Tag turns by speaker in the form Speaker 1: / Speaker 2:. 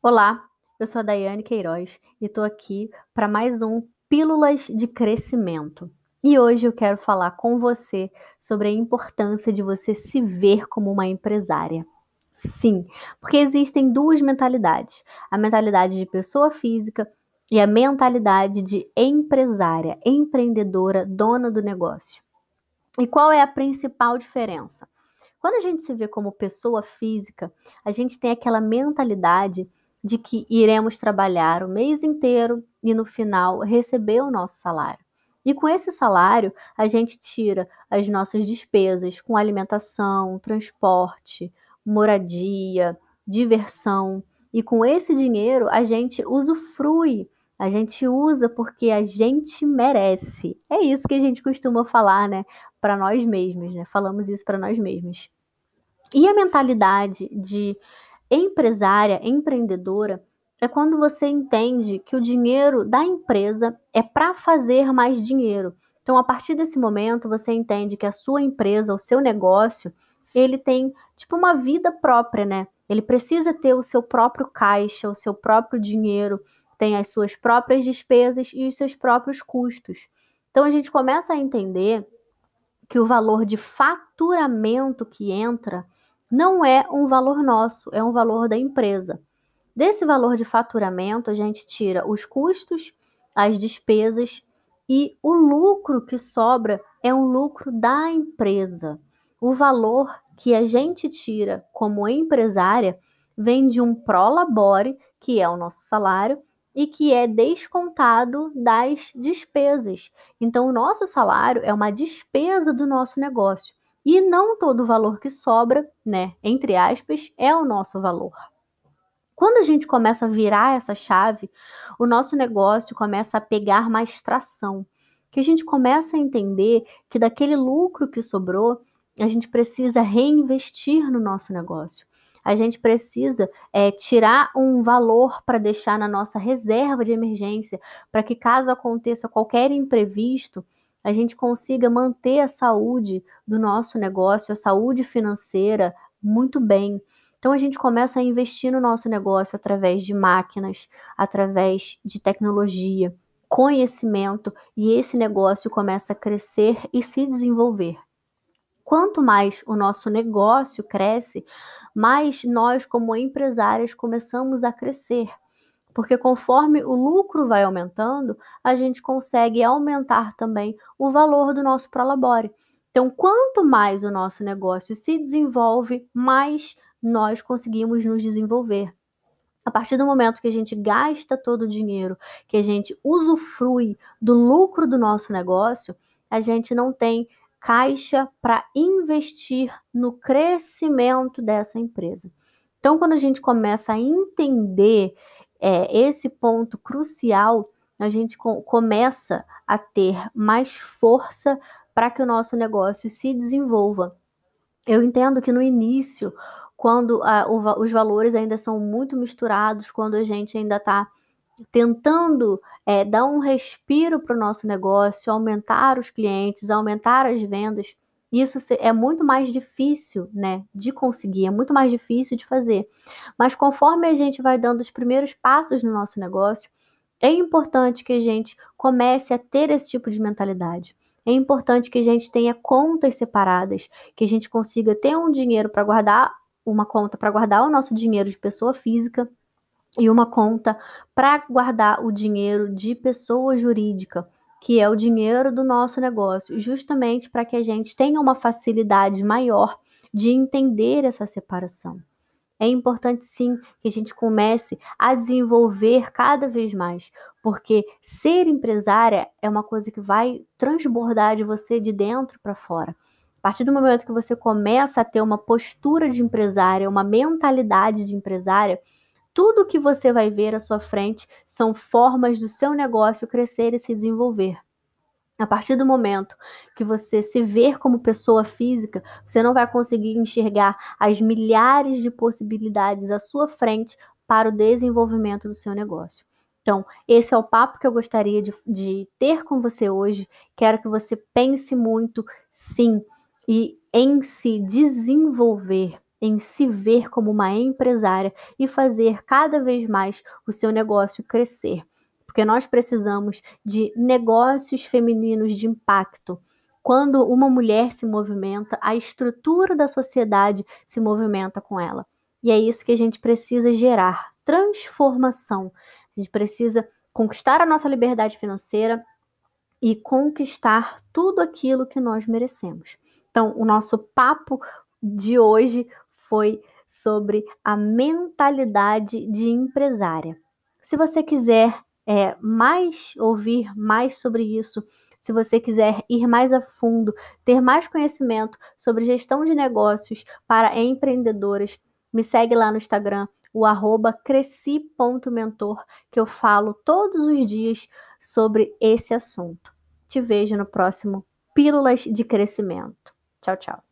Speaker 1: Olá, eu sou a Daiane Queiroz e estou aqui para mais um Pílulas de Crescimento. E hoje eu quero falar com você sobre a importância de você se ver como uma empresária. Sim, porque existem duas mentalidades: a mentalidade de pessoa física e a mentalidade de empresária, empreendedora, dona do negócio. E qual é a principal diferença? Quando a gente se vê como pessoa física, a gente tem aquela mentalidade de que iremos trabalhar o mês inteiro e no final receber o nosso salário. E com esse salário, a gente tira as nossas despesas com alimentação, transporte, moradia, diversão. E com esse dinheiro, a gente usufrui, a gente usa porque a gente merece. É isso que a gente costuma falar, né, para nós mesmos, né? Falamos isso para nós mesmos. E a mentalidade de empresária, empreendedora, é quando você entende que o dinheiro da empresa é para fazer mais dinheiro. Então, a partir desse momento, você entende que a sua empresa, o seu negócio, ele tem tipo uma vida própria, né? Ele precisa ter o seu próprio caixa, o seu próprio dinheiro, tem as suas próprias despesas e os seus próprios custos. Então a gente começa a entender que o valor de faturamento que entra não é um valor nosso, é um valor da empresa. Desse valor de faturamento, a gente tira os custos, as despesas e o lucro que sobra é um lucro da empresa. O valor que a gente tira como empresária vem de um prolabore, que é o nosso salário, e que é descontado das despesas. Então, o nosso salário é uma despesa do nosso negócio. E não todo o valor que sobra, né, entre aspas, é o nosso valor. Quando a gente começa a virar essa chave, o nosso negócio começa a pegar mais tração, que a gente começa a entender que daquele lucro que sobrou, a gente precisa reinvestir no nosso negócio. A gente precisa é, tirar um valor para deixar na nossa reserva de emergência, para que caso aconteça qualquer imprevisto, a gente consiga manter a saúde do nosso negócio, a saúde financeira muito bem. Então a gente começa a investir no nosso negócio através de máquinas, através de tecnologia, conhecimento e esse negócio começa a crescer e se desenvolver. Quanto mais o nosso negócio cresce, mais nós, como empresárias, começamos a crescer. Porque conforme o lucro vai aumentando, a gente consegue aumentar também o valor do nosso prolabore. Então, quanto mais o nosso negócio se desenvolve, mais nós conseguimos nos desenvolver. A partir do momento que a gente gasta todo o dinheiro, que a gente usufrui do lucro do nosso negócio, a gente não tem caixa para investir no crescimento dessa empresa. Então, quando a gente começa a entender é, esse ponto crucial, a gente com, começa a ter mais força para que o nosso negócio se desenvolva. Eu entendo que no início, quando a, o, os valores ainda são muito misturados, quando a gente ainda está tentando é, dar um respiro para o nosso negócio, aumentar os clientes, aumentar as vendas, isso é muito mais difícil, né, de conseguir, é muito mais difícil de fazer. Mas conforme a gente vai dando os primeiros passos no nosso negócio, é importante que a gente comece a ter esse tipo de mentalidade. É importante que a gente tenha contas separadas, que a gente consiga ter um dinheiro para guardar, uma conta para guardar o nosso dinheiro de pessoa física e uma conta para guardar o dinheiro de pessoa jurídica que é o dinheiro do nosso negócio, justamente para que a gente tenha uma facilidade maior de entender essa separação. É importante sim que a gente comece a desenvolver cada vez mais, porque ser empresária é uma coisa que vai transbordar de você de dentro para fora. A partir do momento que você começa a ter uma postura de empresária, uma mentalidade de empresária, tudo que você vai ver à sua frente são formas do seu negócio crescer e se desenvolver. A partir do momento que você se ver como pessoa física, você não vai conseguir enxergar as milhares de possibilidades à sua frente para o desenvolvimento do seu negócio. Então, esse é o papo que eu gostaria de, de ter com você hoje. Quero que você pense muito, sim, e em se desenvolver em se ver como uma empresária e fazer cada vez mais o seu negócio crescer. Porque nós precisamos de negócios femininos de impacto. Quando uma mulher se movimenta, a estrutura da sociedade se movimenta com ela. E é isso que a gente precisa gerar transformação. A gente precisa conquistar a nossa liberdade financeira e conquistar tudo aquilo que nós merecemos. Então, o nosso papo de hoje foi sobre a mentalidade de empresária. Se você quiser é, mais ouvir mais sobre isso, se você quiser ir mais a fundo, ter mais conhecimento sobre gestão de negócios para empreendedoras, me segue lá no Instagram, o arroba cresci.mentor, que eu falo todos os dias sobre esse assunto. Te vejo no próximo Pílulas de Crescimento. Tchau, tchau.